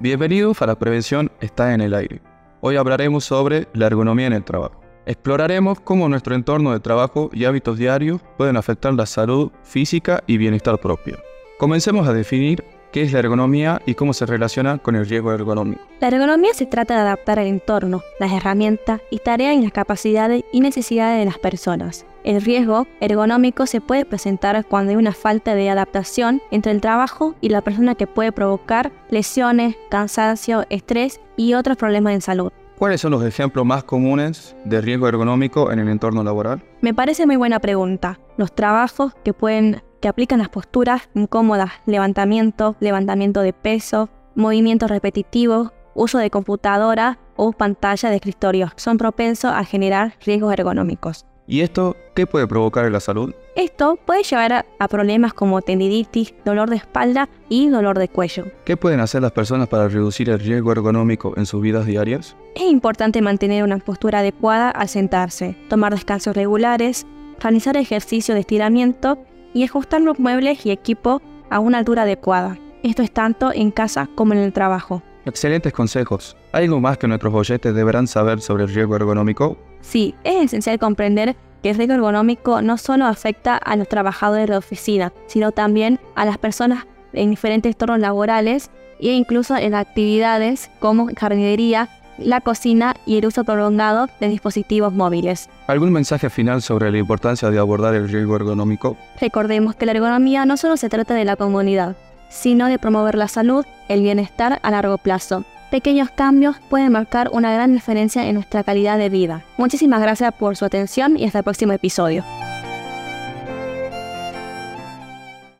Bienvenidos a la prevención está en el aire. Hoy hablaremos sobre la ergonomía en el trabajo. Exploraremos cómo nuestro entorno de trabajo y hábitos diarios pueden afectar la salud física y bienestar propio. Comencemos a definir qué es la ergonomía y cómo se relaciona con el riesgo ergonómico. La ergonomía se trata de adaptar el entorno, las herramientas y tareas y las capacidades y necesidades de las personas. El riesgo ergonómico se puede presentar cuando hay una falta de adaptación entre el trabajo y la persona que puede provocar lesiones, cansancio, estrés y otros problemas en salud. ¿Cuáles son los ejemplos más comunes de riesgo ergonómico en el entorno laboral? Me parece muy buena pregunta. Los trabajos que pueden que aplican las posturas incómodas, levantamiento, levantamiento de peso, movimientos repetitivos, uso de computadora o pantalla de escritorio, son propensos a generar riesgos ergonómicos. ¿Y esto qué puede provocar en la salud? Esto puede llevar a, problemas como tendinitis, dolor de espalda y dolor de cuello. ¿Qué pueden hacer las personas para reducir el riesgo ergonómico en sus vidas diarias? Es importante mantener una postura adecuada al sentarse, tomar descansos regulares, realizar ejercicio de estiramiento y ajustar los muebles y equipo a una altura adecuada. Esto es tanto en casa como en el trabajo. Excelentes consejos. ¿Hay algo más que nuestros oyentes deberán saber sobre el riesgo ergonómico? Sí, es esencial comprender que el riesgo ergonómico no solo afecta a los trabajadores de oficina, sino también a las personas en diferentes entornos laborales e incluso en actividades como jardinería, la cocina y el uso prolongado de dispositivos móviles. ¿Algún mensaje final sobre la importancia de abordar el riesgo ergonómico? Recordemos que la ergonomía no solo se trata de la comunidad, sino de promover la salud, el bienestar a largo plazo. Pequeños cambios pueden marcar una gran diferencia en nuestra calidad de vida. Muchísimas gracias por su atención y hasta el próximo episodio.